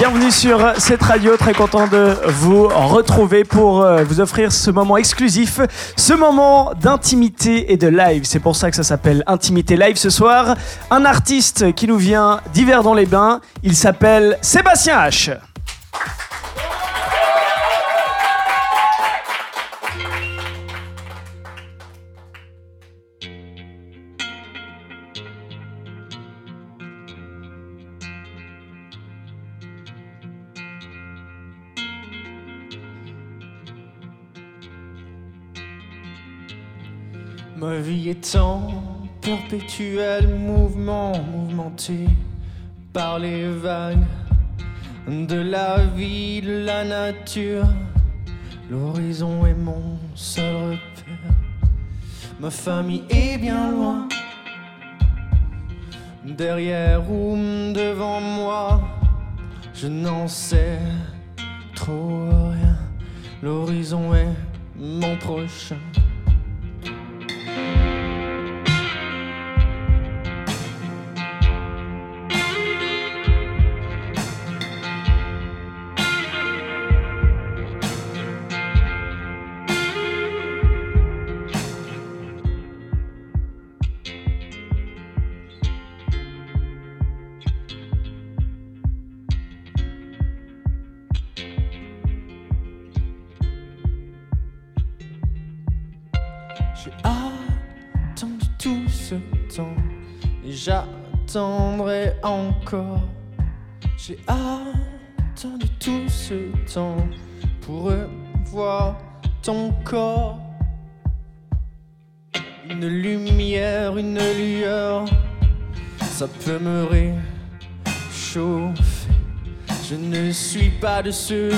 bienvenue sur cette radio, très content de vous retrouver pour euh, vous offrir ce moment exclusif, ce moment d'intimité et de live. C'est pour ça que ça s'appelle Intimité Live ce soir. Un artiste qui nous vient d'hiver dans les bains, il s'appelle Sébastien H. vie est en perpétuel mouvement, mouvementé par les vagues de la vie, de la nature. L'horizon est mon seul repère. Ma famille est bien loin, derrière ou devant moi. Je n'en sais trop rien. L'horizon est mon prochain. Et j'attendrai encore. J'ai attendu tout ce temps pour revoir ton corps. Une lumière, une lueur, ça peut me réchauffer. Je ne suis pas de ceux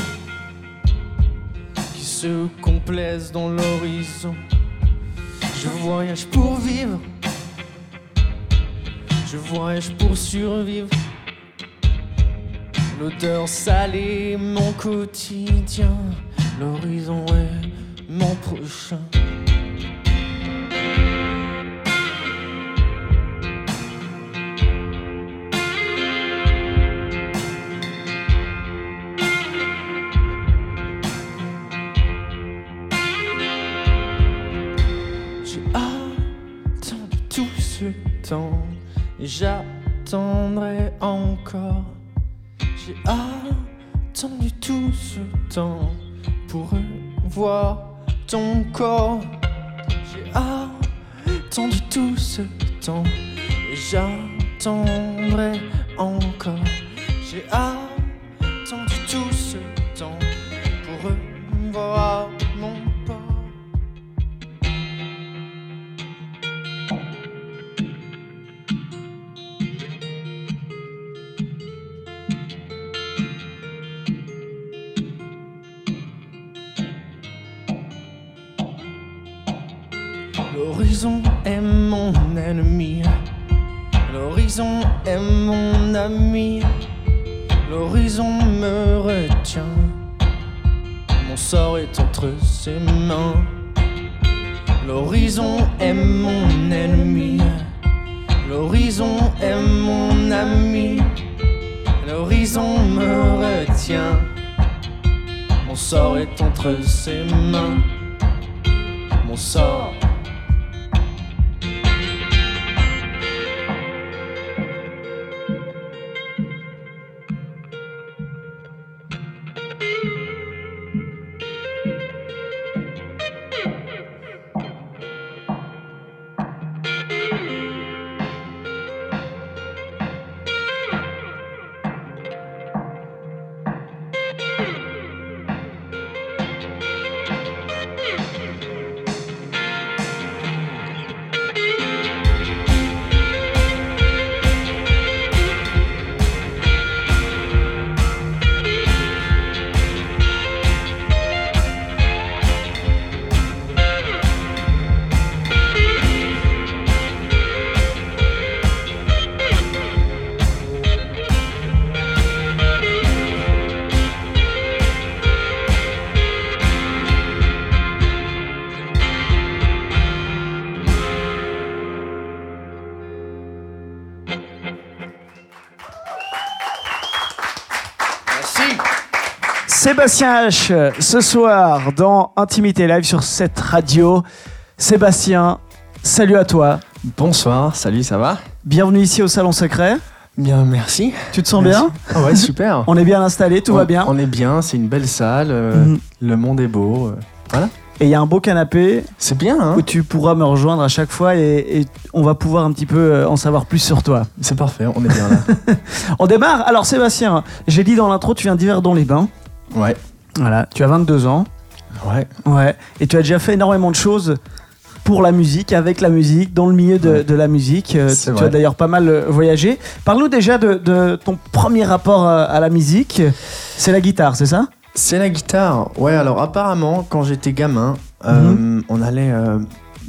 qui se complaisent dans l'horizon. Je voyage pour vivre. Je voyage pour survivre. L'odeur salée, mon quotidien. L'horizon est mon prochain. J'attendrai encore. J'ai attendu tout ce temps pour revoir ton corps. J'ai attendu tout ce temps j'attendrai encore. J'ai attendu tout ce temps pour revoir L'horizon est mon ami. L'horizon me retient. Mon sort est entre ses mains. L'horizon est mon ennemi. L'horizon est mon ami. L'horizon me retient. Mon sort est entre ses mains. Mon sort. Sébastien H, euh, ce soir dans Intimité Live sur cette radio. Sébastien, salut à toi. Bonsoir, salut, ça va? Bienvenue ici au Salon Secret. Bien, merci. Tu te sens Merci. bien? Ah ouais, super. On est bien installé, tout On- va bien. On est bien, c'est une belle salle, euh, Mhm. le monde est beau. euh, voilà. Et il y a un beau canapé C'est bien, hein où tu pourras me rejoindre à chaque fois et, et on va pouvoir un petit peu en savoir plus sur toi. C'est parfait, on est bien là. On démarre. Alors Sébastien, j'ai dit dans l'intro, tu viens d'Yverdon-les-Bains. Ouais, Voilà, tu as 22 ans. ouais. Ouais. Et tu as déjà fait énormément de choses pour la musique, avec la musique, dans le milieu de, Ouais. de la musique. Euh, tu vrai. as d'ailleurs pas mal euh, voyagé. Parle-nous déjà de, de ton premier rapport à, à la musique. C'est la guitare, c'est ça? C'est la guitare. Ouais, alors apparemment, quand j'étais gamin, euh, on allait euh,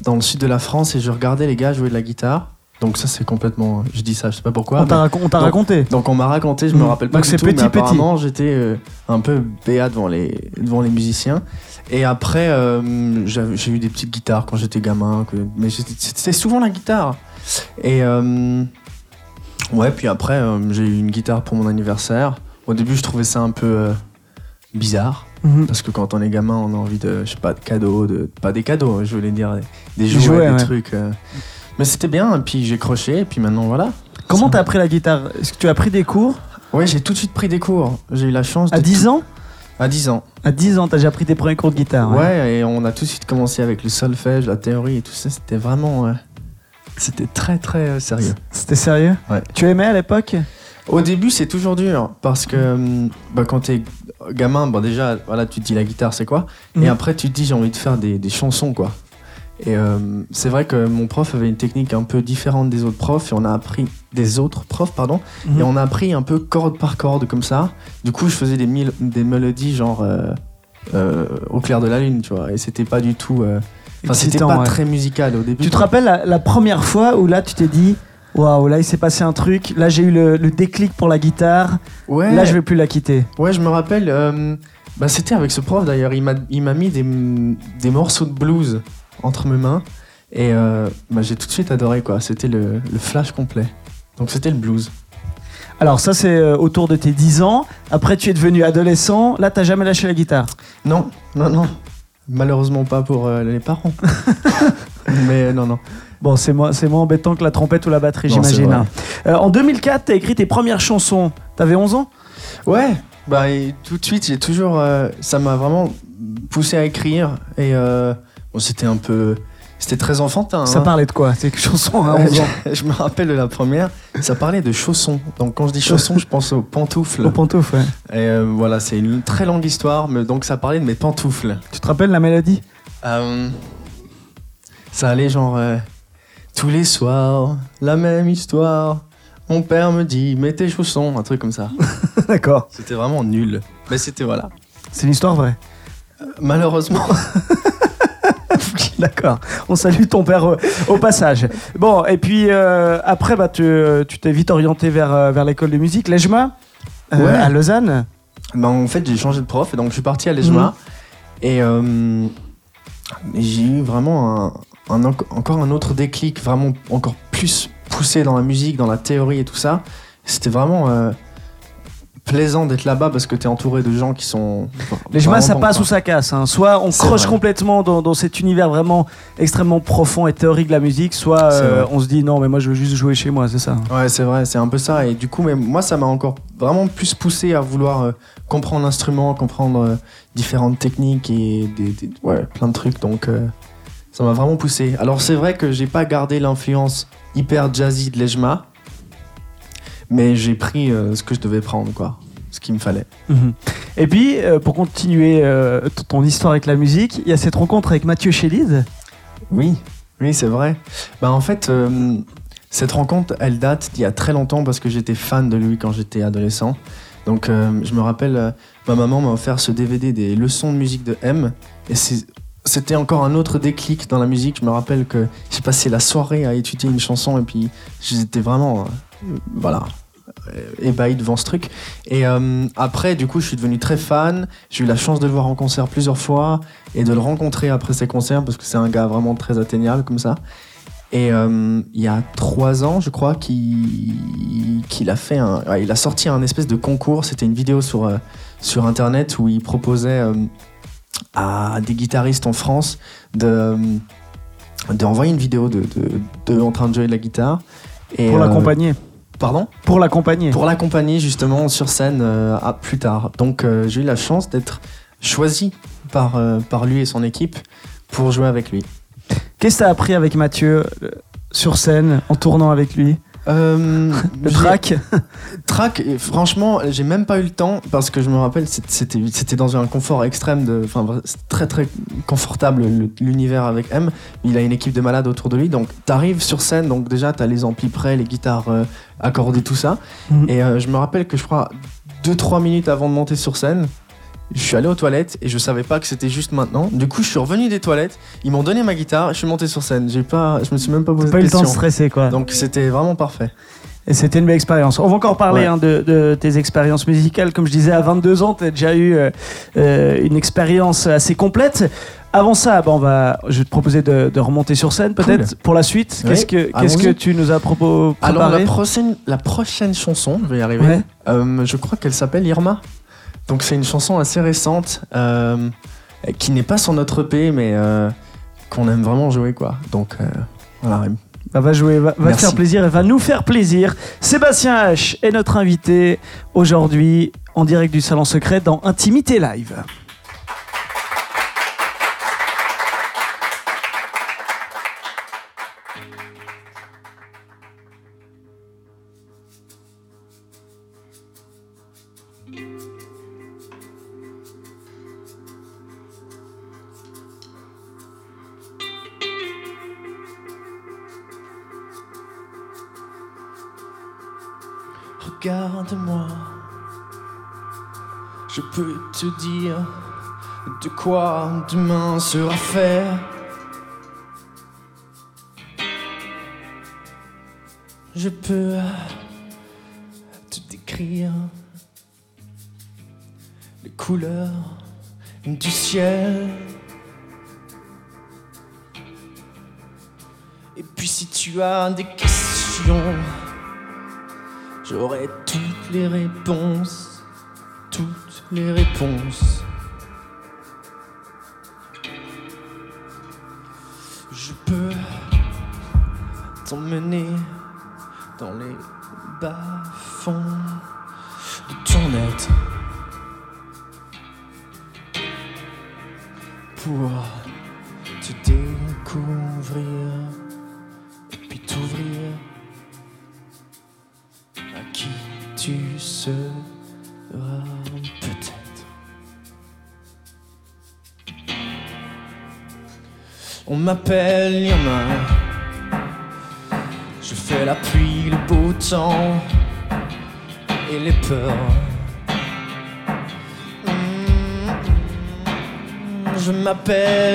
dans le sud de la France et je regardais les gars jouer de la guitare. Donc ça, c'est complètement... Je dis ça, je sais pas pourquoi. On t'a raconté. Donc on m'a raconté, je me Mm. rappelle pas Donc du c'est tout, petit, mais petit. apparemment j'étais euh, un peu béat devant les, devant les musiciens. Et après, euh, j'ai eu des petites guitares quand j'étais gamin, que, mais c'était souvent la guitare. Et euh, ouais, puis après, j'ai eu une guitare pour mon anniversaire. Au début, je trouvais ça un peu bizarre. Mhm. Parce que quand on est gamin, on a envie de, je sais pas, de cadeaux, de, pas des cadeaux, je voulais dire des, des Des jouets, jouets, des ouais. trucs. Euh. Mais c'était bien, et puis j'ai croché, et puis maintenant voilà. Comment t'as appris la guitare? Est-ce que tu as pris des cours? Ouais, j'ai tout de suite pris des cours. J'ai eu la chance de à 10 ans? À 10 ans. À 10 ans, t'as déjà pris tes premiers cours de guitare. Ouais. et on a tout de suite commencé avec le solfège, la théorie et tout ça. C'était vraiment. euh, c'était très très euh, sérieux. C'était sérieux? Ouais. Tu aimais à l'époque? Au début, c'est toujours dur parce que hum, bah, quand t'es gamin, bon, déjà, voilà, tu te dis la guitare c'est quoi? Mhm. Et après, tu te dis j'ai envie de faire des, des chansons quoi. Et euh, c'est vrai que mon prof avait une technique un peu différente des autres profs et on a appris des autres profs pardon Mhm. et on a appris un peu corde par corde comme ça. Du coup, je faisais des, mélodies genre euh, euh, au clair de la lune, tu vois. Et c'était pas du tout. Enfin, c'était pas ouais. très musical au début. Tu te rappelles la, la première fois où là tu t'es dit Waouh, là il s'est passé un truc, là j'ai eu le, le déclic pour la guitare, Ouais. là je vais plus la quitter. Ouais, je me rappelle. bah, c'était avec ce prof d'ailleurs. Il m'a, il m'a mis des, des morceaux de blues entre mes mains et euh, bah, j'ai tout de suite adoré quoi. C'était le, le flash complet. Donc c'était le blues. Alors ça c'est euh, autour de tes 10 ans, après tu es devenu adolescent, là t'as jamais lâché la guitare? Non, non, non. Malheureusement pas pour euh, les parents. Mais non, non. Bon c'est moins, c'est moins embêtant que la trompette ou la batterie Non, j'imagine. Euh, en 2004 t'as écrit tes premières chansons, t'avais 11 ans? Ouais, bah et tout de suite, j'ai toujours. ça m'a vraiment poussé à écrire. Et c'était un peu. C'était très enfantin. Ça hein. parlait de quoi? Ces chansons à 11 ans je, me rappelle de la première, ça parlait de chaussons. Donc quand je dis chaussons, je pense aux pantoufles. Au pantoufle, ouais. Et euh, voilà, c'est une très longue histoire, mais donc ça parlait de mes pantoufles. Tu te rappelles la mélodie? Euh, ça allait genre euh, tous les soirs, la même histoire. Mon père me dit mets tes chaussons, un truc comme ça. D'accord. C'était vraiment nul. Mais c'était voilà. C'est une histoire vraie. Malheureusement. D'accord. On salue ton père au, au passage. Bon, et puis euh, après, bah, tu tu t'es vite orienté vers, euh, vers l'école de musique, l'EJMA, euh, Ouais. à Lausanne. Ben, en fait, j'ai changé de prof et donc je suis parti à l'EJMA. Mhm. Et euh, j'ai eu vraiment un, un enc- encore un autre déclic, vraiment encore plus poussé dans la musique, dans la théorie et tout ça. C'était vraiment euh, plaisant d'être là-bas parce que tu es entouré de gens qui sont. L'EJMA, vraiment ça passe quoi. ou ça casse. hein. Soit on croche vrai. complètement dans, dans cet univers vraiment extrêmement profond et théorique de la musique, soit euh, on se dit non, mais moi je veux juste jouer chez moi, c'est ça. Ouais, c'est vrai, c'est un peu ça. Et du coup, mais moi, ça m'a encore vraiment plus poussé à vouloir euh, comprendre l'instrument, comprendre euh, différentes techniques et des, des- ouais, plein de trucs. Donc, ça m'a vraiment poussé. Alors, c'est vrai que j'ai pas gardé l'influence hyper jazzy de l'EJMA, mais j'ai pris euh, ce que je devais prendre, quoi. Ce qu'il me fallait. Mhm. Et puis, euh, pour continuer euh, ton histoire avec la musique, il y a cette rencontre avec Mathieu Chédid. Oui, oui, c'est vrai. Bah, en fait, euh, cette rencontre, elle date d'il y a très longtemps parce que j'étais fan de lui quand j'étais adolescent. Donc, euh, je me rappelle, euh, ma maman m'a offert ce DVD des leçons de musique de M. Et c'est- c'était encore un autre déclic dans la musique. Je me rappelle que j'ai passé la soirée à étudier une chanson et puis j'étais vraiment, euh, voilà, ébahi devant ce truc. Et euh, après, du coup, je suis devenu très fan. J'ai eu la chance de le voir en concert plusieurs fois et de le rencontrer après ses concerts parce que c'est un gars vraiment très atteignable comme ça. Et euh, il y a trois ans, je crois, qu'il a fait un, ouais, il a sorti un espèce de concours. C'était une vidéo sur euh, sur internet où il proposait à des guitaristes en France de d'envoyer une vidéo de, de, de en train de jouer de la guitare. Et, Pour l'accompagner. Pardon Pour l'accompagner. Pour l'accompagner justement sur scène euh, à plus tard. Donc euh, j'ai eu la chance d'être choisi par, euh, par lui et son équipe pour jouer avec lui. Qu'est-ce que t'as appris avec Mathieu sur scène, en tournant avec lui? Euh, Le track Track, et franchement, j'ai même pas eu le temps parce que je me rappelle, c'était c'était dans un confort extrême, de, enfin très très confortable le- l'univers avec M. Il a une équipe de malades autour de lui, donc t'arrives sur scène, donc déjà t'as les amplis prêts, les guitares euh, accordées, tout ça. Mhm. Et euh, je me rappelle que je crois 2-3 minutes avant de monter sur scène, je suis allé aux toilettes et je savais pas que c'était juste maintenant. Du coup, je suis revenu des toilettes, ils m'ont donné ma guitare, et je suis monté sur scène. J'ai pas, je me suis même pas posé Pas eu de le temps de stresser, quoi. Donc c'était vraiment parfait. Et c'était une belle expérience. On va encore parler Ouais. hein, de, de tes expériences musicales. Comme je disais, à 22 ans, tu as déjà eu euh, euh, une expérience assez complète. Avant ça, bah, on va, je vais te proposer de, de remonter sur scène peut-être pour la suite. Oui, Qu'est-ce que, qu'est-ce que allons-y. tu nous as propo- Alors la prochaine, la prochaine chanson, je vais y arriver. Ouais. Euh, je crois qu'elle s'appelle Irma. Donc c'est une chanson assez récente euh, qui n'est pas sur notre EP, mais euh, qu'on aime vraiment jouer quoi. Donc euh, voilà. Bah, va jouer, va, va te faire plaisir et va nous faire plaisir. Sébastien H est notre invité aujourd'hui en direct du Salon Secret dans Intimité Live. Regarde-moi, je peux te dire de quoi demain sera fait. Je peux te décrire les couleurs du ciel. Et puis si tu as des questions, J'aurai toutes les réponses, toutes les réponses. Je peux t'emmener dans les bas-fonds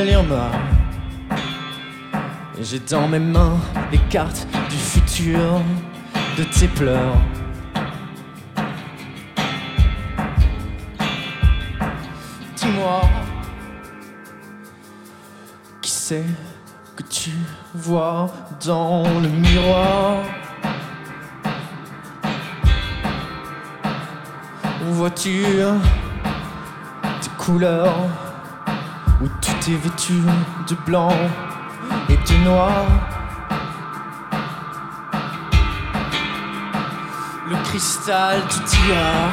Irma. Et J'ai dans mes mains les cartes du futur de tes pleurs. Dis-moi, qui c'est que tu vois dans le miroir? Vois-tu tes couleurs? Tout vêtu de blanc et de noir? Le cristal te dira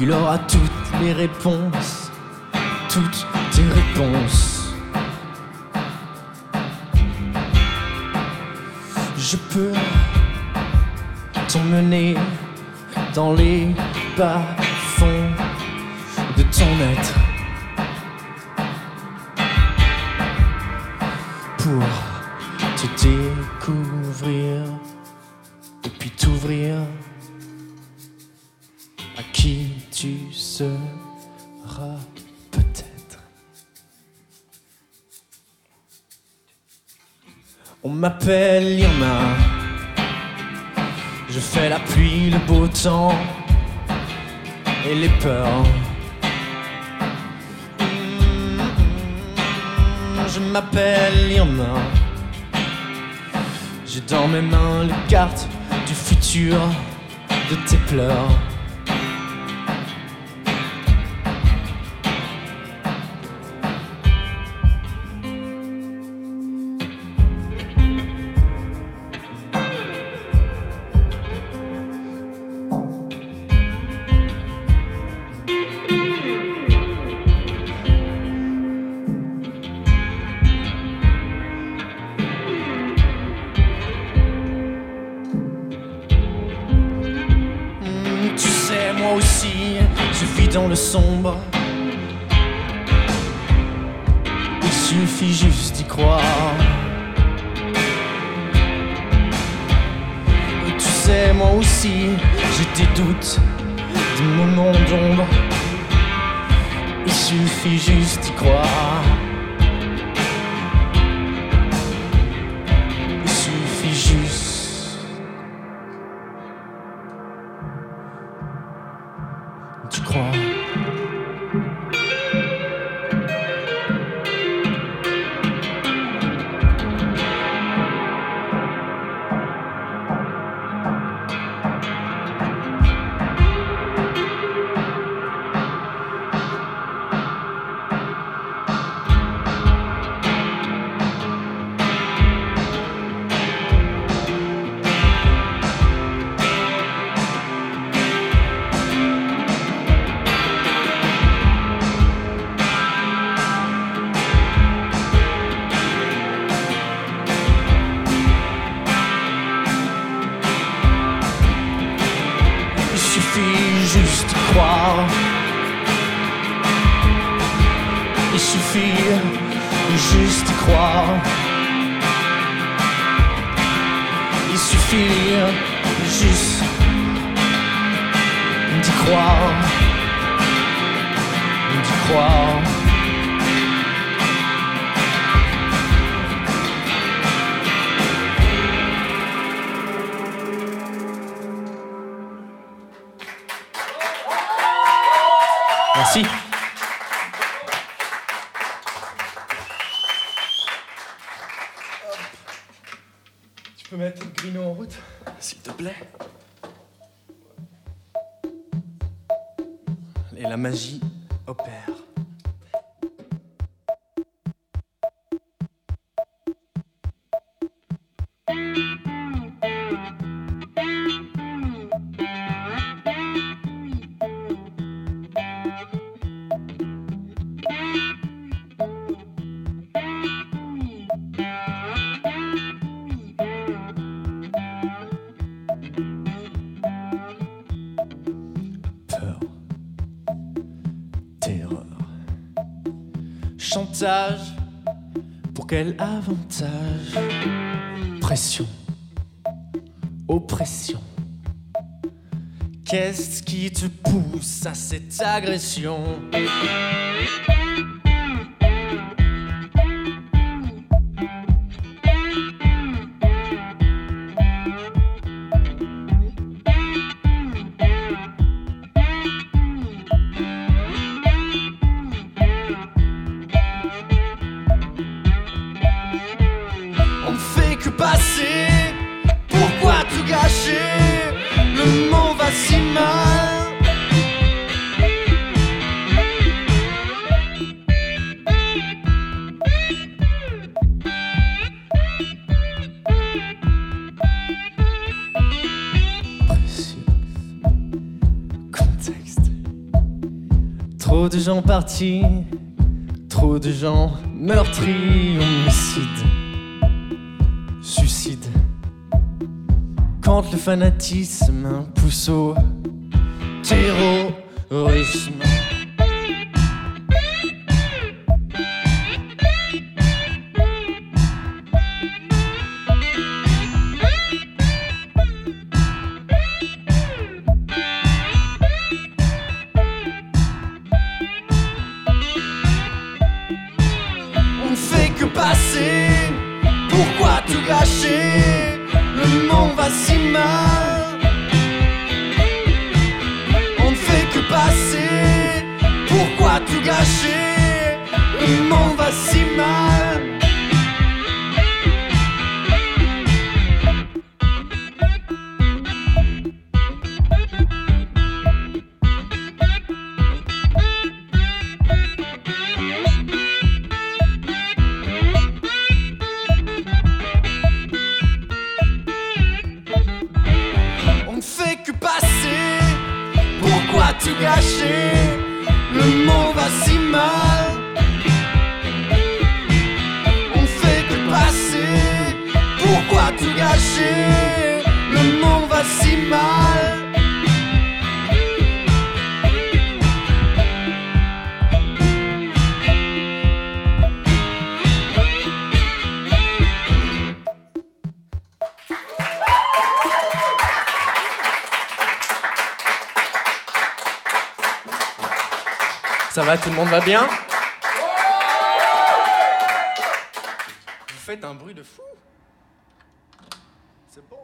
Il aura toutes les réponses Toutes tes réponses. Je peux t'emmener dans les bas-fonds de ton être pour te découvrir et puis t'ouvrir à qui tu seras peut-être. On m'appelle Irma. Je fais la pluie, le beau temps et les peurs. m'appelle, il. J'ai dans mes mains les cartes du futur de tes pleurs. Pour quel avantage? Pression, oppression. Qu'est-ce qui te pousse à cette agression? Trop de gens meurtris, homicides, suicides. Quand le fanatisme pousse au terrorisme. gâché, le monde va si mal. On fait que passer, pourquoi tout gâcher, le monde va si mal. Va, tout le monde va bien Vous faites un bruit de fou C'est bon.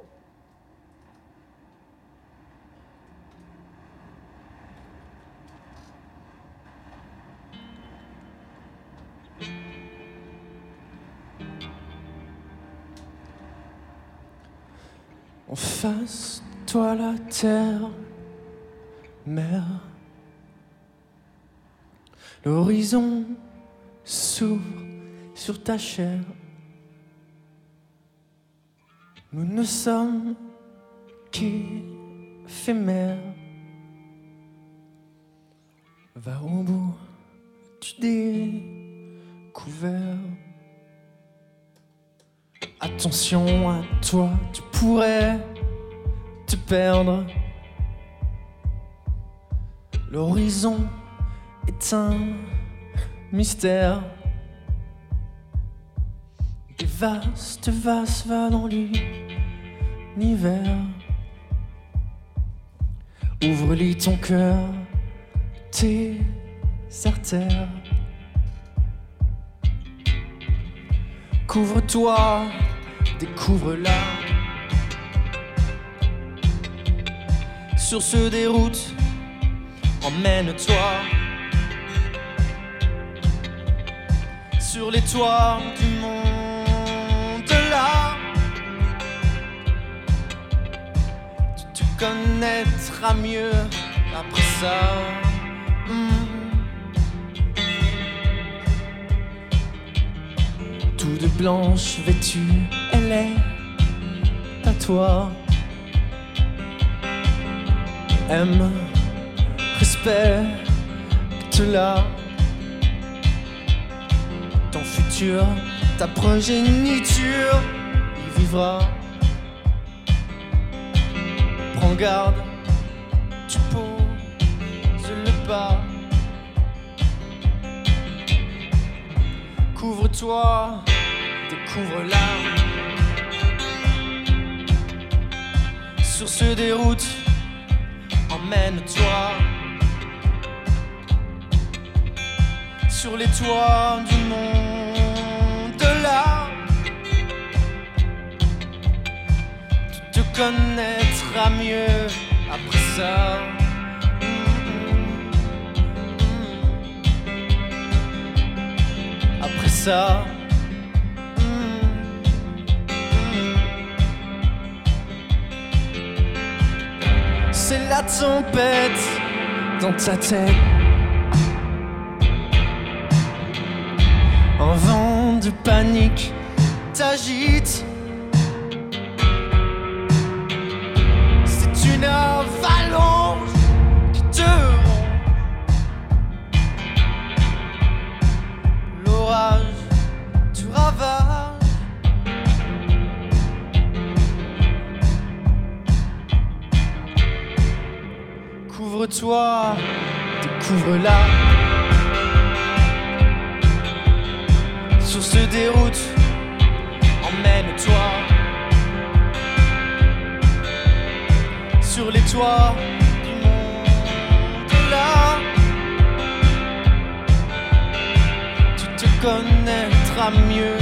En face, toi la terre, mer. L'horizon s'ouvre sur ta chair. Nous ne sommes qu'éphémères. Va au bout du découvert. Attention à toi, tu pourrais te perdre. L'horizon est un mystère. Des vastes, vastes va dans l'univers. Ouvre-lui ton cœur, tes artères. Couvre-toi, découvre-la. Sur ce déroute, emmène-toi. Sur les toits du monde là. Tu te connaîtras mieux après ça. Hmm. Tout de blanche vêtue, elle est à toi. Aime, respecte-la. Ton futur, ta progéniture y vivra. Prends garde, tu poses le pas. Couvre-toi, découvre-la. Sur ce déroute, emmène-toi. Sur les toits du monde là. Tu te connaîtras mieux après ça. Après ça. C'est la tempête dans ta tête. Un vent de panique t'agite. C'est une avalanche qui te rend. L'orage du ravage. Couvre-toi, découvre-la. Sur ce déroute, emmène-toi. Sur les toits du monde là. Tu te connaîtras mieux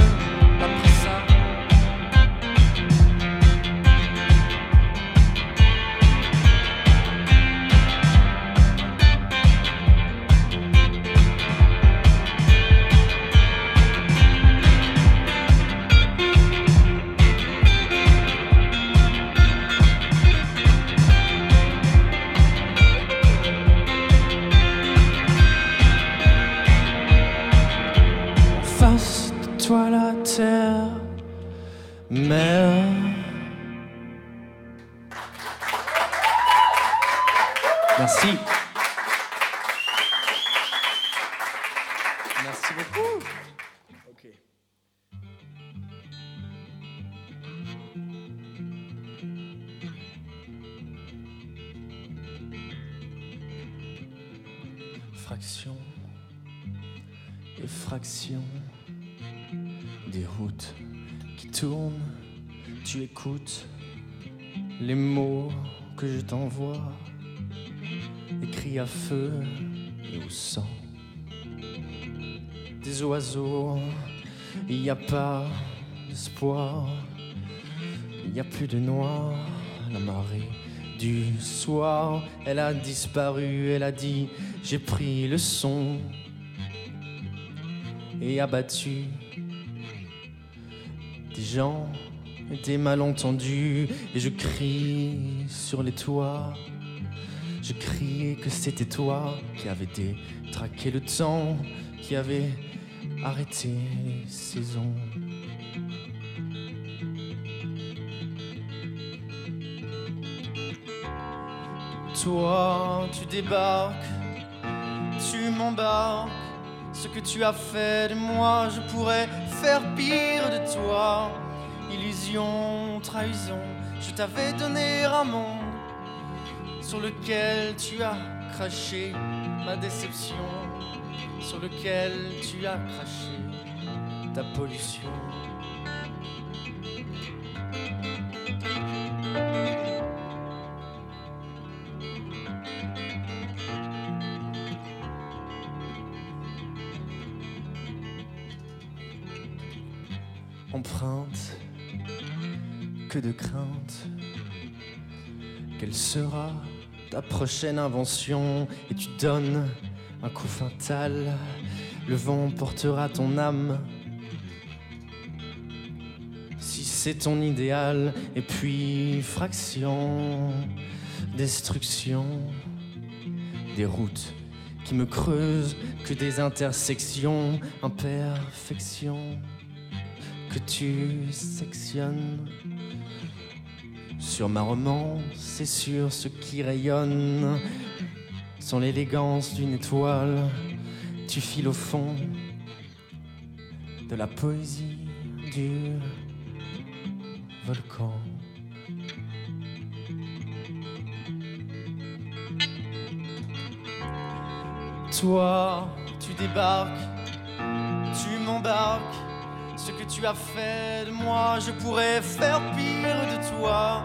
pas d'espoir, il n'y a plus de noir. La marée du soir, elle a disparu, elle a dit J'ai pris le son et abattu des gens des malentendus. Et je crie sur les toits. Je criais que c'était toi qui avais détraqué le temps, qui avait arrêté les saisons. Toi, tu débarques, tu m'embarques. Ce que tu as fait de moi, je pourrais faire pire de toi. Illusion, trahison, je t'avais donné un monde sur lequel tu as craché ma déception, sur lequel tu as craché ta pollution. Empreinte, que de crainte, quelle sera ta prochaine invention? Et tu donnes un coup fatal. Le vent portera ton âme. Si c'est ton idéal, et puis fraction, destruction, des routes qui me creusent, que des intersections, imperfection, que tu sectionnes sur ma romance et sur ce qui rayonne, sans l'élégance d'une étoile, tu files au fond de la poésie du volcan. Toi, tu débarques, tu m'embarques. Ce que tu as fait de moi, je pourrais faire pire de toi.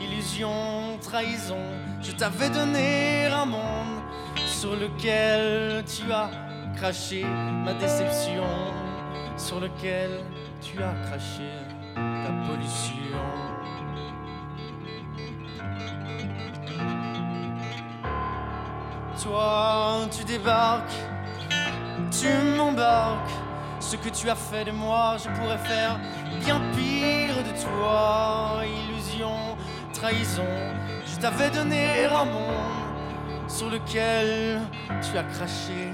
Illusion, trahison, je t'avais donné un monde sur lequel tu as craché ma déception, sur lequel tu as craché ta pollution. Toi, tu débarques, tu m'embarques. Ce que tu as fait de moi, je pourrais faire bien pire de toi. Illusion, trahison, t'avais donné un monde sur lequel tu as craché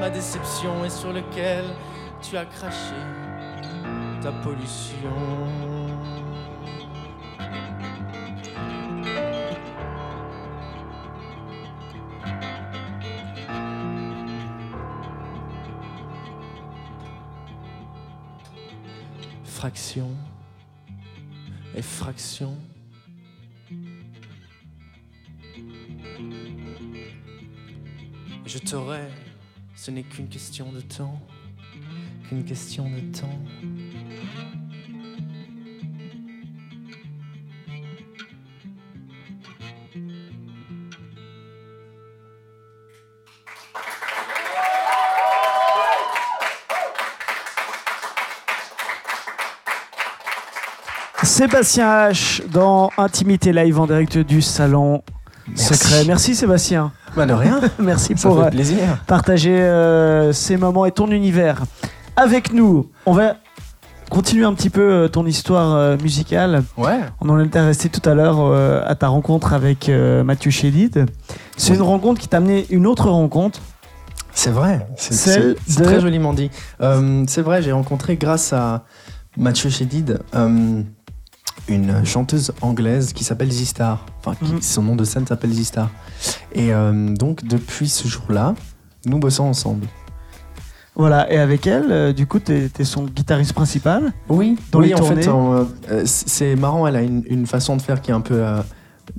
ma déception et sur lequel tu as craché ta pollution. Fraction, effraction. Je t'aurai, ce n'est qu'une question de temps, qu'une question de temps. Sébastien H dans Intimité Live en direct du salon Merci. secret. Merci Sébastien. Bah de rien. Merci Ça pour fait euh, plaisir. partager euh, ces moments et ton univers avec nous. On va continuer un petit peu euh, ton histoire musicale. Ouais. On en était resté tout à l'heure euh, à ta rencontre avec euh, Mathieu Chédid. C'est Oui. une rencontre qui t'a amené une autre rencontre. C'est vrai. C'est de- très joliment dit. Euh, c'est vrai, j'ai rencontré grâce à Mathieu Chédid une chanteuse anglaise qui s'appelle Zistar. Enfin, qui- Mhm. son nom de scène s'appelle Zistar. Et euh, donc, depuis ce jour-là, nous bossons ensemble. Voilà, et avec elle, euh, du coup, t'es es son guitariste principal? Oui, Dans oui, les en tournées? fait, en, euh, euh, c'est marrant, elle a une, une façon de faire qui est un peu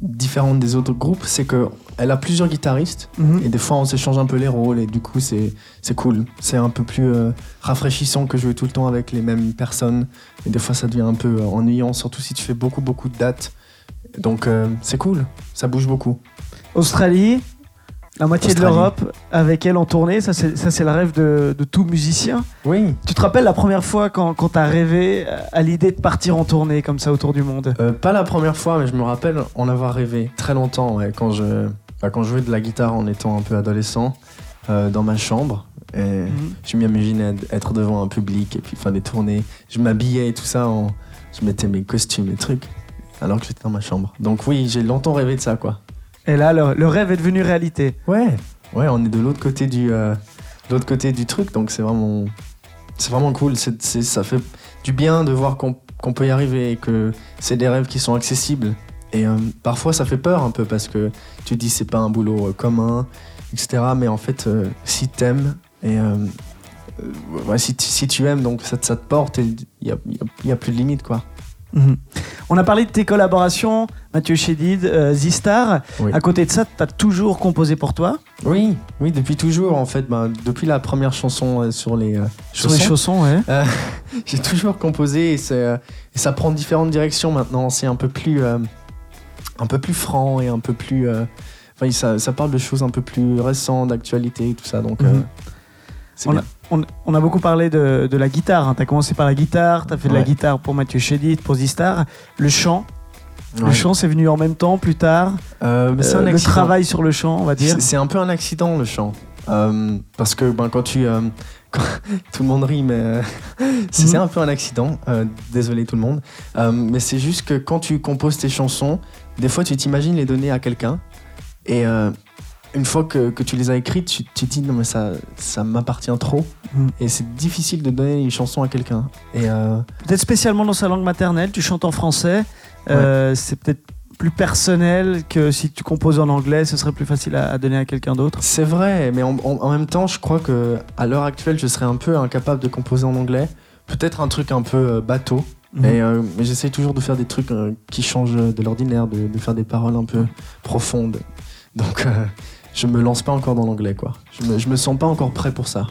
différente des autres groupes. C'est que elle a plusieurs guitaristes et des fois on s'échange un peu les rôles et du coup c'est c'est cool. C'est un peu plus euh, rafraîchissant que jouer tout le temps avec les mêmes personnes et des fois ça devient un peu euh, ennuyant, surtout si tu fais beaucoup beaucoup de dates. Donc euh, c'est cool, ça bouge beaucoup. Australie, La moitié Australie. de l'Europe avec elle en tournée, ça c'est le rêve de, de tout musicien. Oui. Tu te rappelles la première fois quand, quand t'as rêvé à l'idée de partir en tournée comme ça autour du monde? Euh, pas la première fois, mais je me rappelle en avoir rêvé très longtemps, ouais, quand je, quand je jouais de la guitare en étant un peu adolescent, euh, dans ma chambre. Et Mhm. je m'imaginais être devant un public et puis faire des tournées. Je m'habillais et tout ça, en... je mettais mes costumes et trucs, alors que j'étais dans ma chambre. Donc oui, j'ai longtemps rêvé de ça, quoi. Et là, le, le rêve est devenu réalité. Ouais, ouais, on est de l'autre côté du, euh, l'autre côté du truc, donc c'est vraiment, c'est vraiment cool. C'est, ça fait du bien de voir qu'on, qu'on peut y arriver et que c'est des rêves qui sont accessibles. Et euh, parfois, ça fait peur un peu parce que tu te dis c'est pas un boulot euh, commun, etc. Mais en fait, euh, si t'aimes et ouais, si, tu- si tu aimes, donc ça, te- ça te porte et il y a, plus de limite, quoi. Mhm. On a parlé de tes collaborations, Mathieu Chédid, Zistar. Oui. À côté de ça, t'as toujours composé pour toi? Oui, oui, depuis toujours en fait. ben, depuis la première chanson sur les euh, sur les chaussons, ouais. J'ai toujours composé et, et ça prend différentes directions maintenant. C'est un peu plus, un peu plus franc et un peu plus. euh, Enfin, ça, ça parle de choses un peu plus récentes, d'actualité et tout ça. Donc, euh, Mhm. c'est On bien. On, on a beaucoup parlé de, de la guitare. Tu as commencé par la guitare, tu as fait de la guitare pour Mathieu Chédid, pour Zistar. Le chant, le chant c'est venu en même temps, plus tard. Euh, mais c'est Euh, un le accident. travail sur le chant, on va dire. C'est un peu un accident le chant. Euh, parce que ben, quand tu. euh, quand- tout le monde rit, mais euh, c'est Mhm. un peu un accident. Euh, désolé tout le monde. Euh, mais c'est juste que quand tu composes tes chansons, des fois tu t'imagines les donner à quelqu'un. Et euh, une fois que, que tu les as écrites, tu, te dis non, mais ça, ça m'appartient trop. Mhm. Et c'est difficile de donner une chanson à quelqu'un. Et euh, Peut-être spécialement dans sa langue maternelle, tu chantes en français. Euh, c'est peut-être plus personnel que si tu composes en anglais, ce serait plus facile à, à donner à quelqu'un d'autre. C'est vrai, mais en, en- en même temps, je crois que à l'heure actuelle, je serais un peu incapable de composer en anglais. Peut-être un truc un peu euh, bateau, Mhm. mais, euh, mais j'essaie toujours de faire des trucs euh, qui changent de l'ordinaire, de, de faire des paroles un peu profondes. Donc, euh, je me lance pas encore dans l'anglais, quoi. Je me, je me sens pas encore prêt pour ça.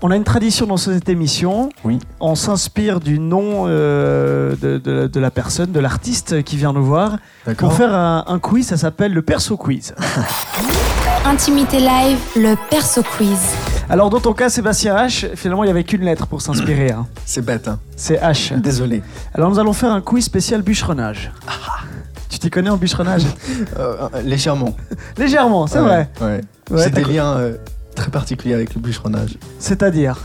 On a une tradition dans cette émission. Oui. On s'inspire du nom euh, de, de- de la personne, de l'artiste qui vient nous voir, D'accord pour faire un, un quiz. Ça s'appelle le Perso Quiz. Intimité live, le perso quiz. Alors, dans ton cas, Sébastien H, finalement, il n'y avait qu'une lettre pour s'inspirer. hein. C'est bête, hein. C'est H. Désolé. Alors, nous allons faire un quiz spécial bûcheronnage. Tu t'y connais en bûcheronnage? Euh, euh, légèrement. Légèrement, c'est Ouais, vrai. Ouais. Ouais, J'ai des liens euh, très particuliers avec le bûcheronnage. C'est-à-dire?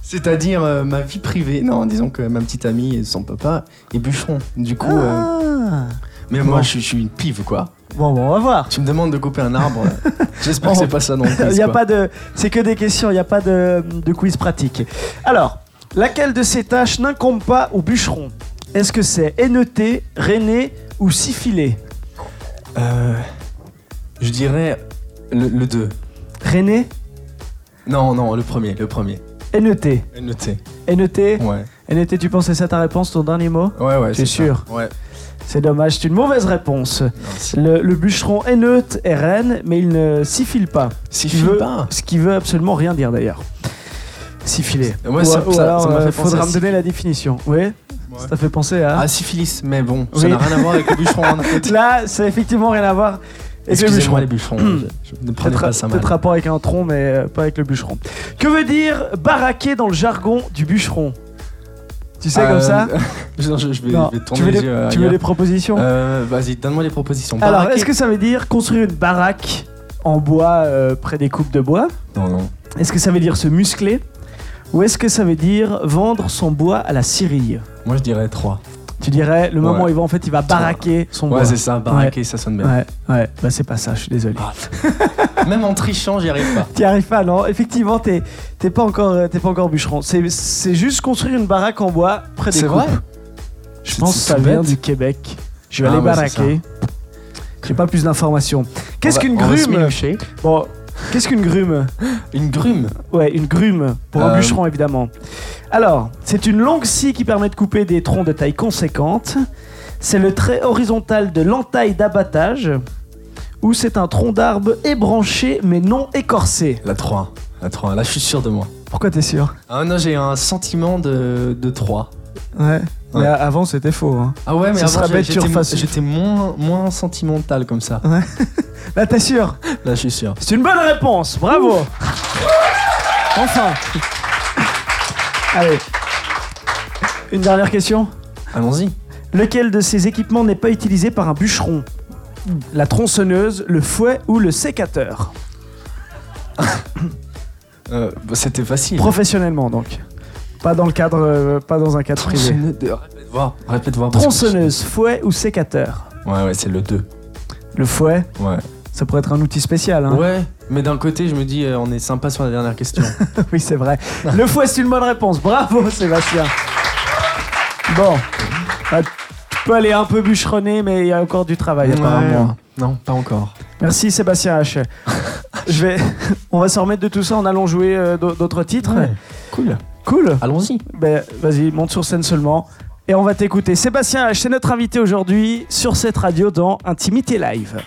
C'est-à-dire euh, ma vie privée. Non, disons que ma petite amie et son papa est bûcheron. Du coup, Ah. mais moi je, je suis une pive quoi. Bon, bon, on va voir. Tu me demandes de couper un arbre. J'espère que c'est pas ça non plus. Il y a pas de, c'est que des questions, il n'y a pas de, de quiz pratique. Alors, laquelle de ces tâches n'incombe pas au bûcheron? Est-ce que c'est éneuter, rainer ou sifiler Euh, je dirais le 2. Rainer, Non, non, le premier, le premier. éneuter. Noté. Éneuter, Ouais. éneuter, tu penses que c'est ça ta réponse, ton dernier mot? Ouais, ouais. T'es c'est sûr? Ça. Ouais. C'est dommage, c'est une mauvaise réponse. Le, le bûcheron éneute et raine, mais il ne siffile pas. Si Ce je qui file veut- pas. Ce qui veut absolument rien dire d'ailleurs. Sifiler. Ouais, ou, ça- ou ça- alors, ça m'a fait penser faudra à me donner la définition. Oui Ça fait penser à... Ah, syphilis, mais bon, ça Oui. n'a rien à voir avec le bûcheron. en fait. Là, ça n'a effectivement rien à voir avec le bûcheron. Les bûcherons. je, ne prenais pas ça mal. peut-être rapport avec un tronc, mais euh, pas avec le bûcheron. Que veut dire baraquer dans le jargon du bûcheron? Tu sais comme Euh, ça je, je- je vais, Non. je vais tourner tu veux, les des, yeux tu veux ailleurs. des propositions? Euh, Vas-y, donne-moi les propositions. Alors, est-ce que ça veut dire construire une baraque en bois euh, près des coupes de bois? Non, non. Est-ce que ça veut dire se muscler? Ou est-ce que ça veut dire vendre son bois à la Syrie? Moi, je dirais 3. Tu dirais, le moment Ouais. où il va en fait, il va baraquer son Ouais, bois. c'est ça, baraquer, ça sonne bien. Ouais, ouais, bah c'est pas ça, je suis désolé. Même en trichant, j'y arrive pas. T'y arrives pas, non Effectivement, t'es t'es pas encore, euh, t'es pas encore bûcheron. C'est c'est juste construire une baraque en bois près des C'est coupes. vrai Je pense que ça vient du Québec. Je vais Ah aller ouais, baraquer. J'ai pas plus d'informations. Qu'est-ce qu'une grume? Bon, qu'est-ce qu'une grume? Une grume? Ouais, une grume pour un Euh. bûcheron évidemment. Alors, c'est une longue scie qui permet de couper des troncs de taille conséquente. C'est le trait horizontal de l'entaille d'abattage. Ou c'est un tronc d'arbre ébranché mais non écorcé. La 3. La 3. Là, je suis sûr de moi. Pourquoi t'es sûr? Ah non, j'ai un sentiment de, de 3. Ouais. Mais Ouais. avant, c'était faux. hein. Ah ouais, mais Ce avant, serait j'ai- bête que tu j'étais refasses- j'étais moins, moins sentimental comme ça. Là, t'es sûr? Là, je suis sûr. C'est une bonne réponse. Bravo. Enfin. Allez. Une dernière question? Allons-y. Lequel de ces équipements n'est pas utilisé par un bûcheron? La tronçonneuse, le fouet ou le sécateur? Euh, bah, C'était facile. Professionnellement donc. Pas dans le cadre, euh, pas dans un cadre privé. Tronçonneuse de- voir. Répète voir. parce que- Tronçonneuse, fouet ou sécateur Ouais, ouais, c'est le 2. Le fouet, Ouais. ça pourrait être un outil spécial. Hein Ouais, mais d'un côté, je me dis, euh, on est sympa sur la dernière question. oui, c'est vrai. Le fouet, c'est une bonne réponse. Bravo, Sébastien. Bon. Bah, tu peux aller un peu bûcheronner, mais il y a encore du travail, apparemment. Ouais. Non, pas encore. Merci, Sébastien H. Je vais... On va se remettre de tout ça en allant jouer euh, d'au- d'autres titres. Cool. Cool. Allons-y. Ben, vas-y, monte sur scène seulement. Et on va t'écouter. Sébastien H, c'est notre invité aujourd'hui sur cette radio dans Intimité Live.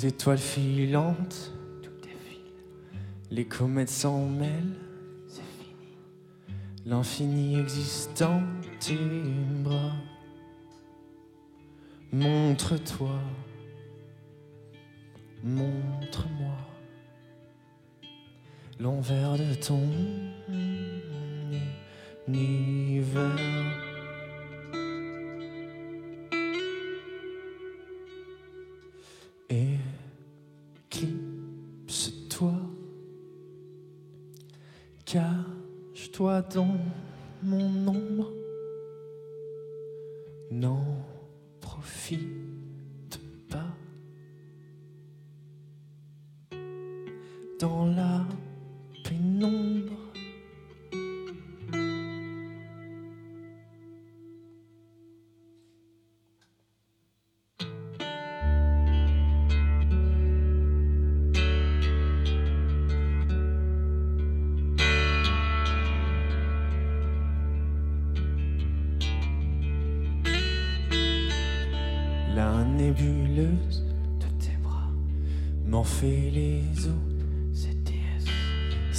Les étoiles filantes, tout défile. Les comètes s'en mêlent, c'est fini. L'infini existant, tes bras. Montre-toi, montre-moi l'envers de ton univers. Cache-toi dans mon ombre. N'en profite pas dans la pénombre.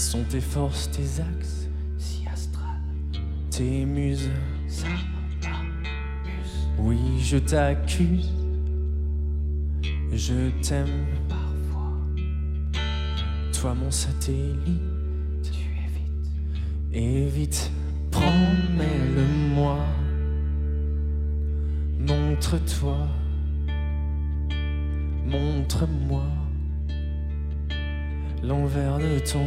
Sont tes forces, tes axes, si astrales, tes muses, ça m'amuse. Oui, je t'accuse, je t'aime. Parfois. Toi, mon satellite, tu évites, évite, promets-le-moi. Montre-toi, montre-moi l'envers de ton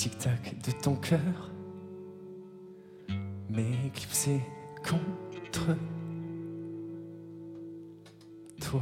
tic-tac de ton cœur mais m'éclipser contre toi.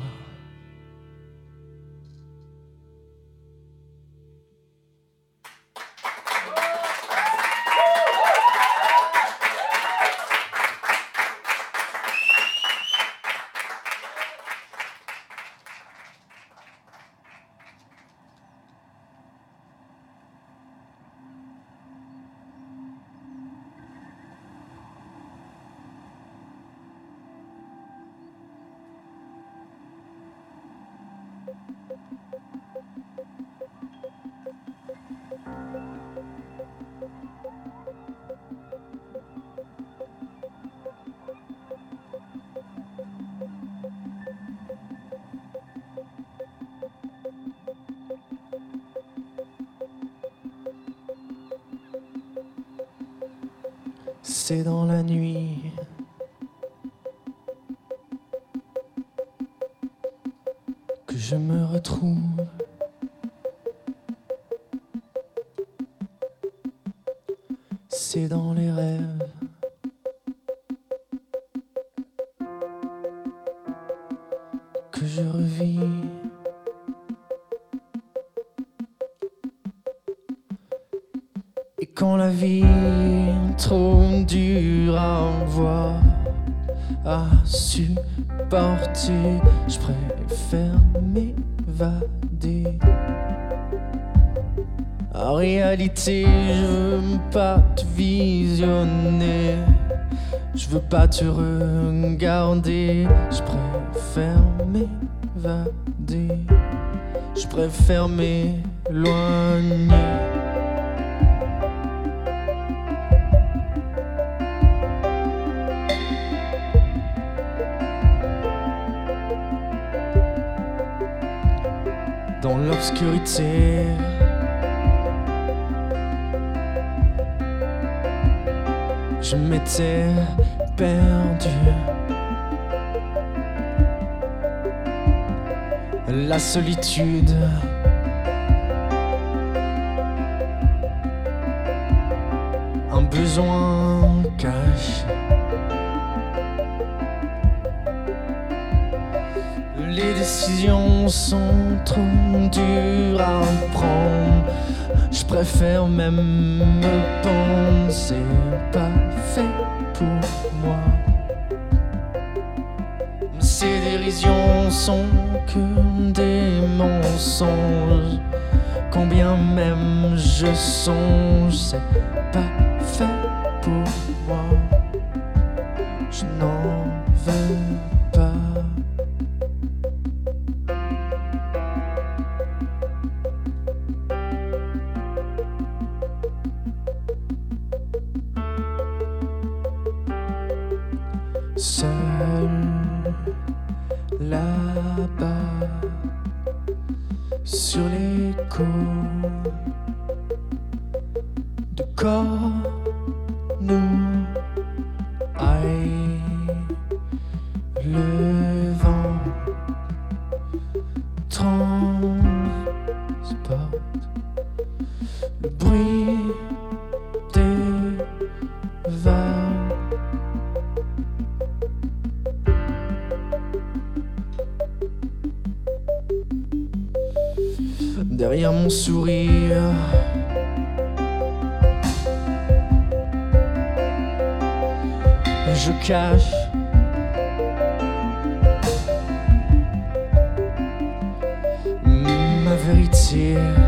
à te regarder. Je préfère m'évader. Je préfère m'éloigner. Dans l'obscurité. Je m'étais perdu. La solitude. Un besoin cache. Les décisions sont trop dures à prendre. Je préfère même penser pas. sont que des mensonges. Combien même je songe, yeah.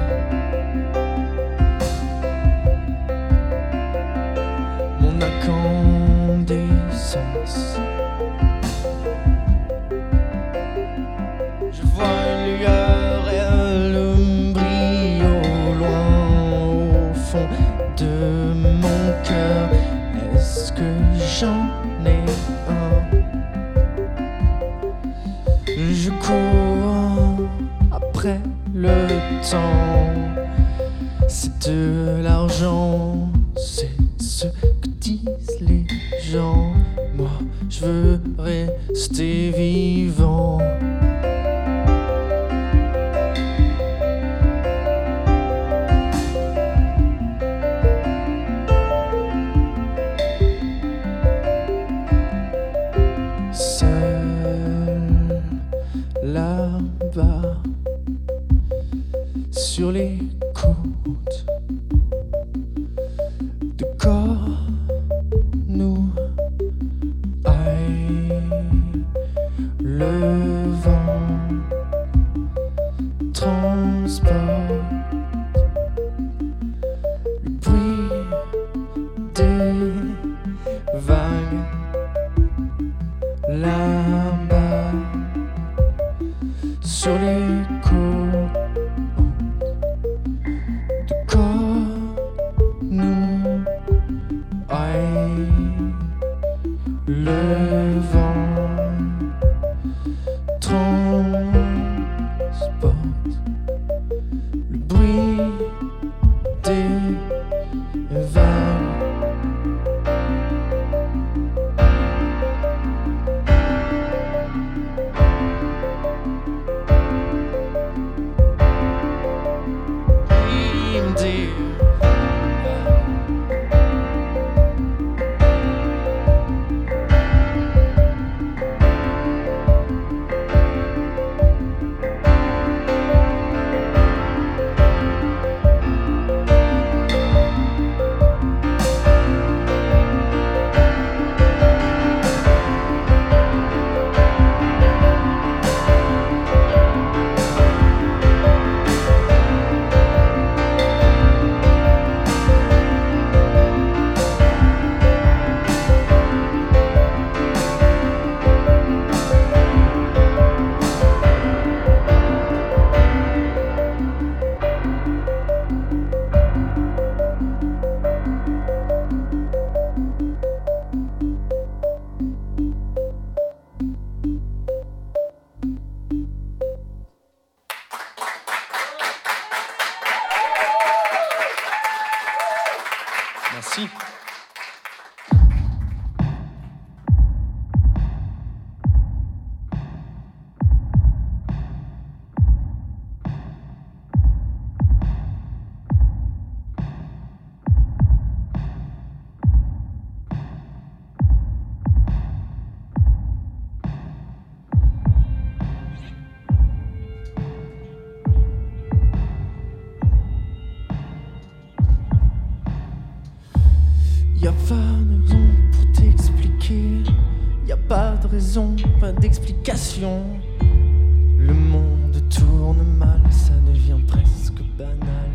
Le monde tourne mal, ça devient presque banal.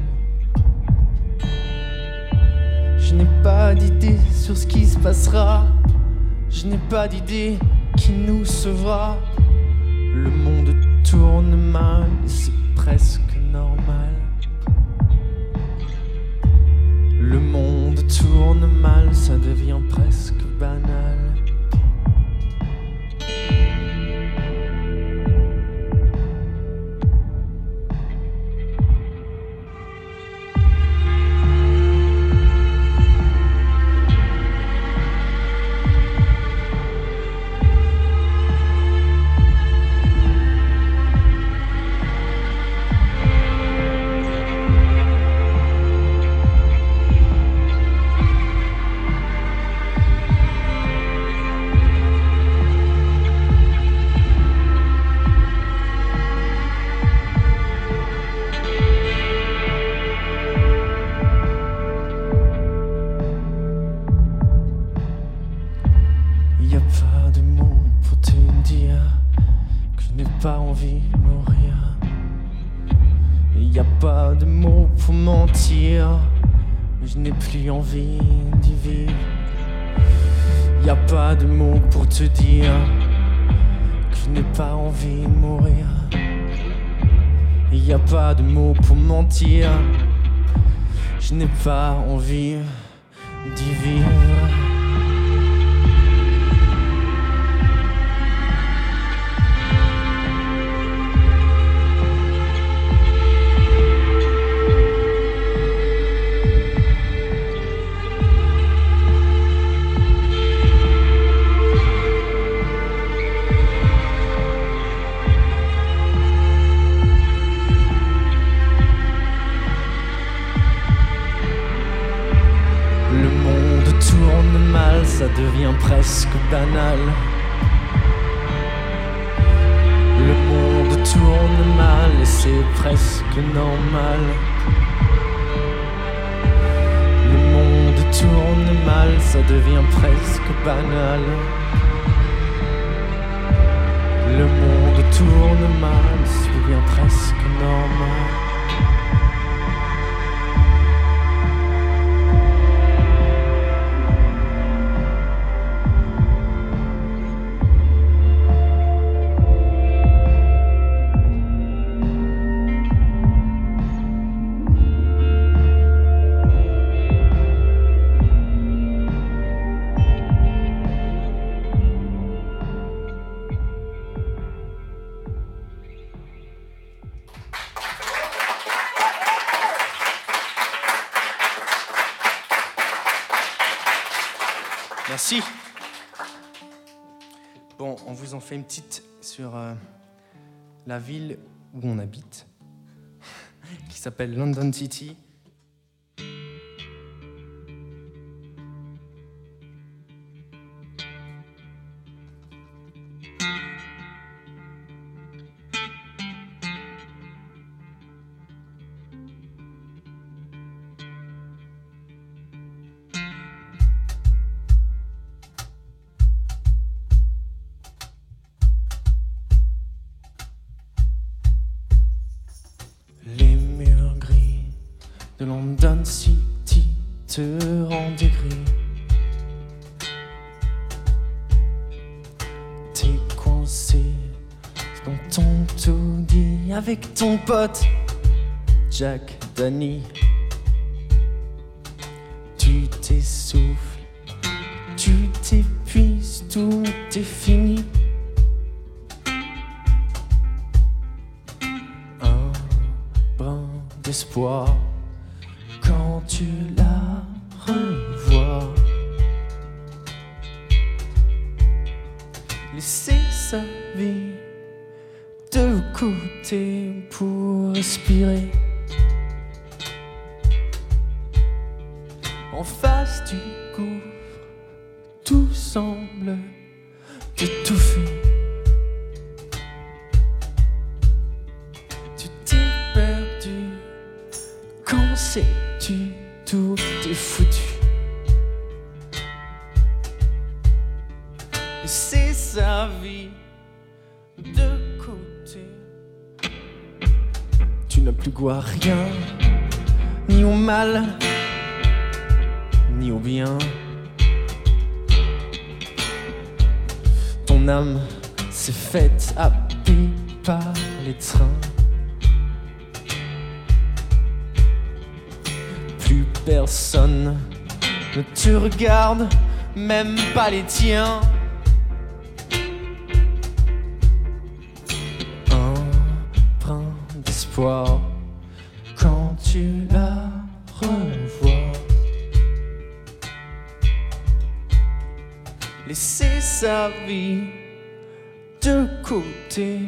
Je n'ai pas d'idée sur ce qui se passera. Je n'ai pas d'idée qui nous sauvera. Le monde tourne mal, c'est presque normal. Le monde tourne mal, ça devient presque banal. Te dire que je n'ai pas envie de mourir. Y a pas de mots pour mentir, je n'ai pas envie d'y vivre. Devient presque banal. Le monde tourne mal et c'est presque normal. Le monde tourne mal, ça devient presque banal. Le monde tourne mal, ça devient presque normal. Fait une petite sur euh, la ville où on habite, qui s'appelle London City. Jack Danny. Tu t'essouffles, tu t'épuises, tout est fini. un brin d'espoir quand tu la revois. Laisser sa vie côté pour respirer. En face du gouffre, tout semble t'étouffer. Tu t'es perdu. Quand sais-tu tout est foutu? Goût rien, ni au mal, ni au bien. Ton âme s'est faite happer par les trains. Plus personne ne te regarde, même pas les tiens. Un brin d'espoir sa vie de côté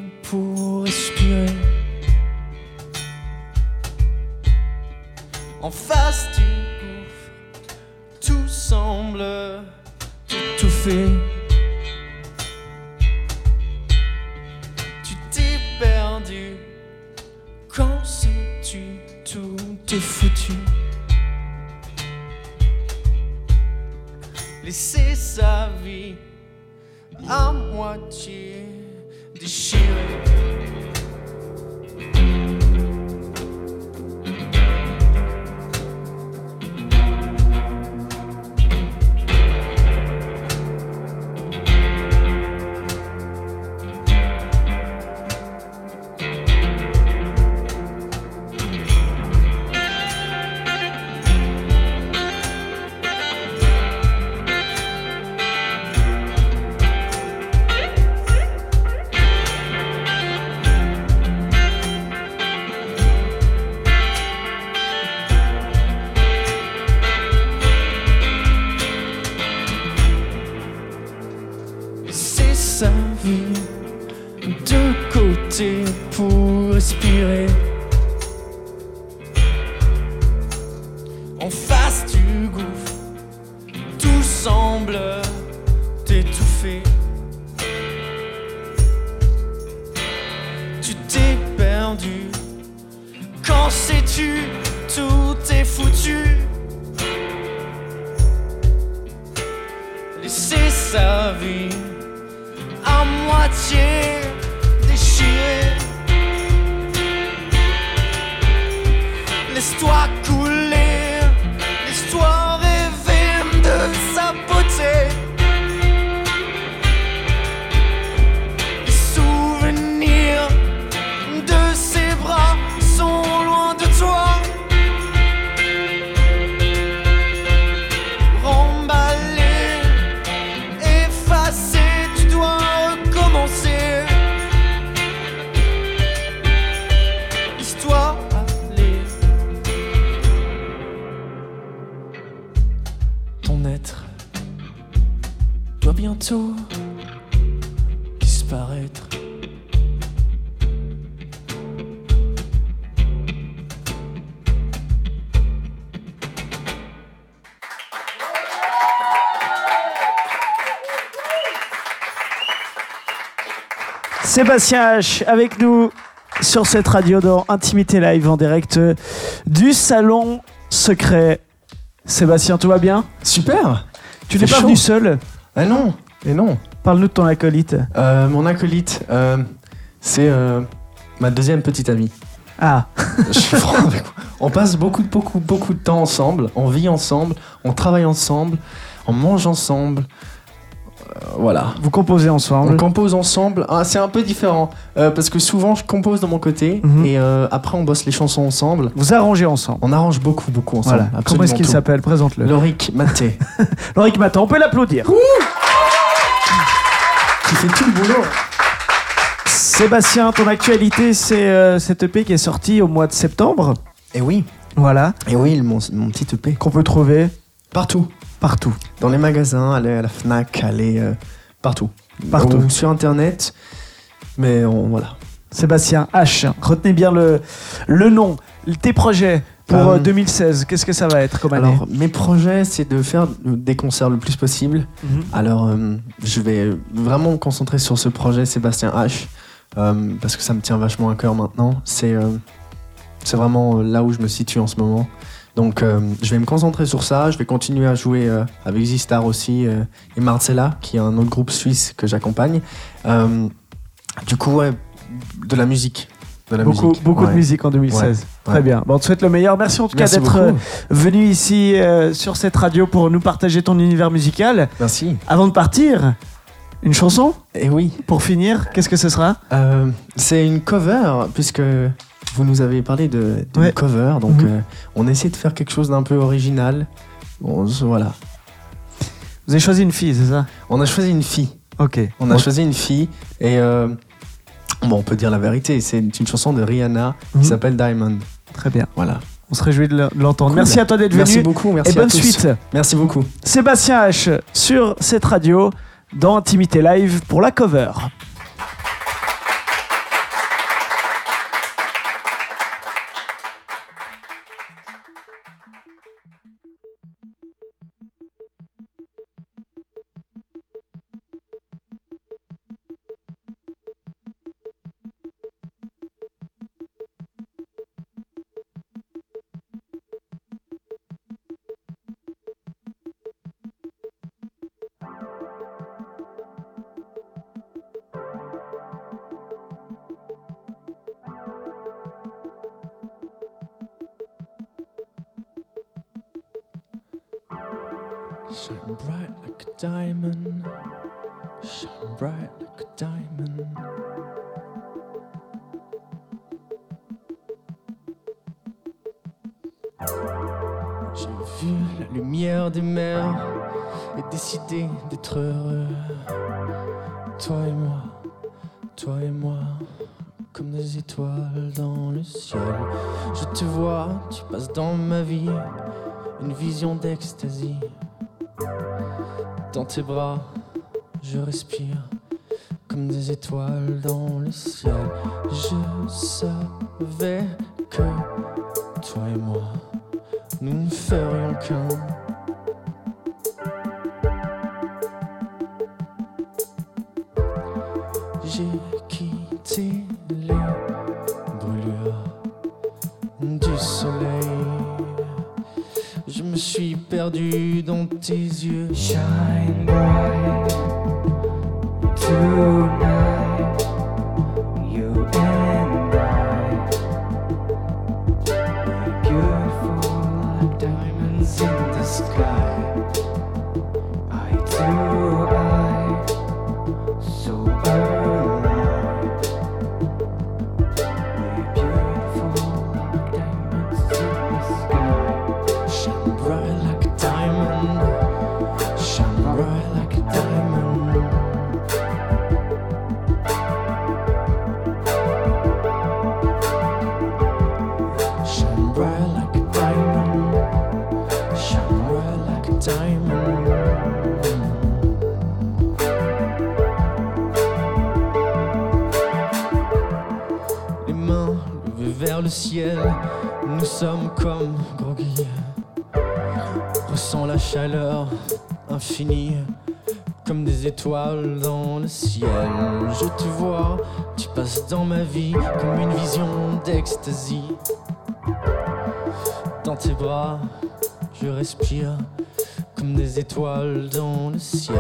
Sébastien H avec nous sur cette radio dans Intimité Live en direct euh, du salon secret. Sébastien, tout va bien? Super Tu n'es pas chaud. venu seul Ah non, et non. Parle-nous de ton acolyte. Euh, mon acolyte, euh, c'est euh, ma deuxième petite amie. Ah, Je suis franc avec vous. On passe beaucoup, beaucoup, beaucoup de temps ensemble. On vit ensemble. On travaille ensemble. On mange ensemble. Euh, voilà. vous composez On ensemble. compose ensemble. Ah, c'est un peu différent euh, parce que souvent je compose de mon côté Mhm. et euh, après on bosse les chansons ensemble. Vous arrangez ensemble. On arrange beaucoup, beaucoup ensemble. Voilà. Comment est-ce qu'il s'appelle Présente-le. Loric Maté, Loric Matin, on peut l'applaudir. qui fait tout le boulot. Sébastien, ton actualité, c'est euh, cette EP qui est sortie au mois de septembre. Et oui, Voilà. et oui, mon, mon petit EP. Qu'on peut trouver Partout. Partout. Dans les magasins, aller à la Fnac, aller euh, partout. Partout. Ou sur internet. Mais on, voilà. Sébastien H. Retenez bien le, le nom. Tes projets pour Euh, euh, 2016, qu'est-ce que ça va être comme année? Alors, mes projets, c'est de faire des concerts le plus possible. Mhm. Alors, euh, je vais vraiment me concentrer sur ce projet Sébastien H. euh, parce que ça me tient vachement à cœur maintenant. C'est euh, c'est vraiment euh, là où je me situe en ce moment. Donc, euh, je vais me concentrer sur ça. Je vais continuer à jouer euh, avec Z-Star aussi euh, et Marcella, qui est un autre groupe suisse que j'accompagne. Du coup, ouais, de la musique. De la Beaucoup, musique. beaucoup de musique en 2016. Ouais. Très bien. Bon, on te souhaite le meilleur. Merci en tout Merci cas d'être venu ici sur cette radio pour nous partager ton univers musical. Merci. Avant de partir, une chanson? Et oui, pour finir. Qu'est-ce que ce sera? Euh, c'est une cover, puisque vous nous avez parlé de, Ouais. cover, donc Mhm. euh, on essaie de faire quelque chose d'un peu original. Bon, voilà. Vous avez choisi une fille, c'est ça? On a choisi une fille. Ok. On a choisi une fille, et euh, bon, on peut dire la vérité, c'est une, chanson de Rihanna Mhm. qui s'appelle Diamond. Très bien. Voilà. On se réjouit de l'entendre. Cool. Merci à toi d'être Merci venu. beaucoup, merci et bonne à tous. suite. Merci beaucoup. Sébastien H sur cette radio dans Intimité Live pour la cover. Dans tes bras, Dans tes bras, je respire comme des étoiles dans le ciel.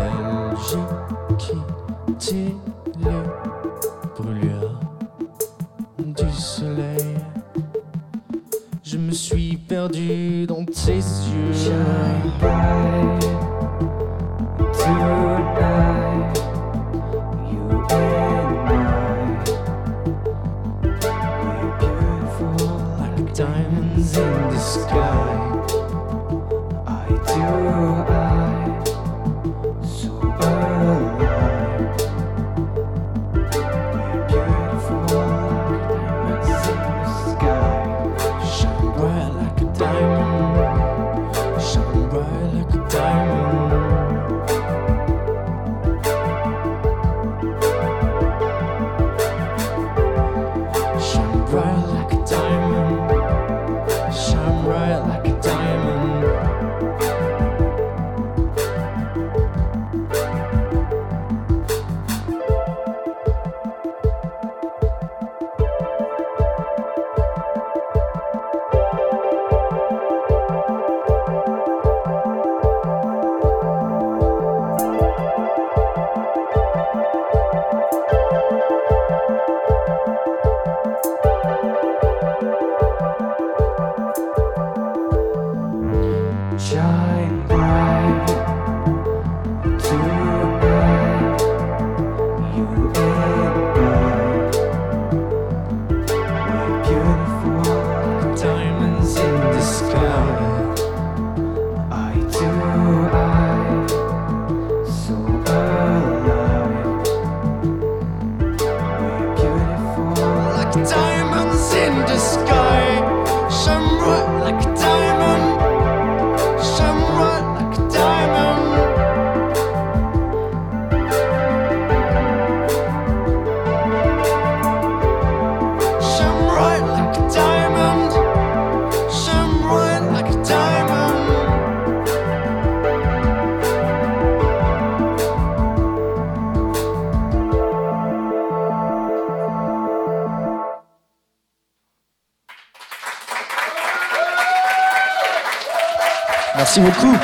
Merci beaucoup.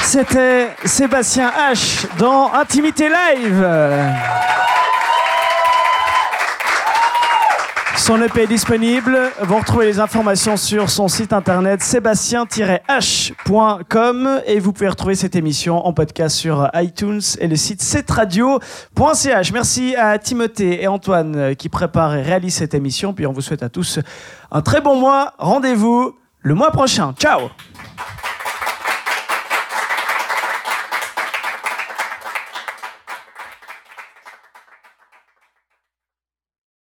C'était Sébastien H dans Intimité Live. Son EP est disponible. Vous retrouvez les informations sur son site internet sébastien-h.com et vous pouvez retrouver cette émission en podcast sur iTunes et le site cetradio.ch. Merci à Timothée et Antoine qui préparent et réalisent cette émission. Puis on vous souhaite à tous un très bon mois. Rendez-vous le mois prochain. Ciao